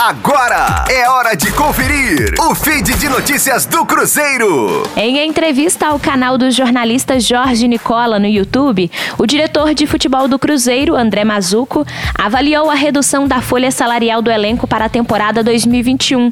Agora é hora de conferir o feed de notícias do Cruzeiro. Em entrevista ao canal do jornalista Jorge Nicola no YouTube, o diretor de futebol do Cruzeiro, André Mazuco, avaliou a redução da folha salarial do elenco para a temporada 2021.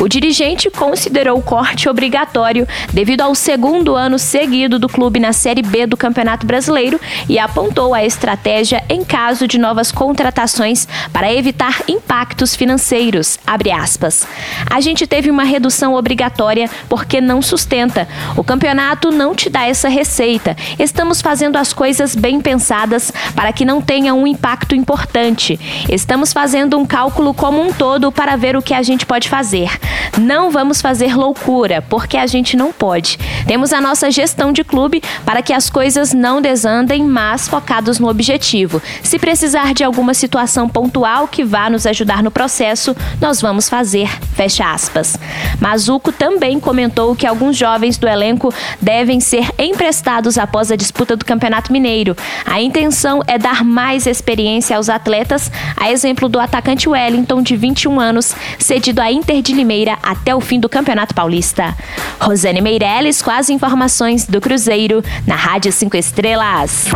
O dirigente considerou o corte obrigatório devido ao segundo ano seguido do clube na Série B do Campeonato Brasileiro e apontou a estratégia em caso de novas contratações para evitar impactos financeiros abre aspas. A gente teve uma redução obrigatória porque não sustenta. O campeonato não te dá essa receita. Estamos fazendo as coisas bem pensadas para que não tenha um impacto importante. Estamos fazendo um cálculo como um todo para ver o que a gente pode fazer. Não vamos fazer loucura, porque a gente não pode. Temos a nossa gestão de clube para que as coisas não desandem, mas focados no objetivo. Se precisar de alguma situação pontual que vá nos ajudar no processo, nós vamos fazer. Fecha aspas. Mazuco também comentou que alguns jovens do elenco devem ser emprestados após a disputa do Campeonato Mineiro. A intenção é dar mais experiência aos atletas, a exemplo do atacante Wellington, de 21 anos, cedido à Inter de Limeira até o fim do Campeonato Paulista. Rosane Meirelles com as informações do Cruzeiro na Rádio 5 Estrelas.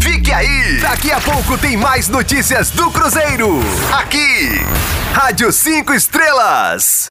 Fique aí! Daqui a pouco tem mais notícias do Cruzeiro. Aqui, Rádio 5 Estrelas.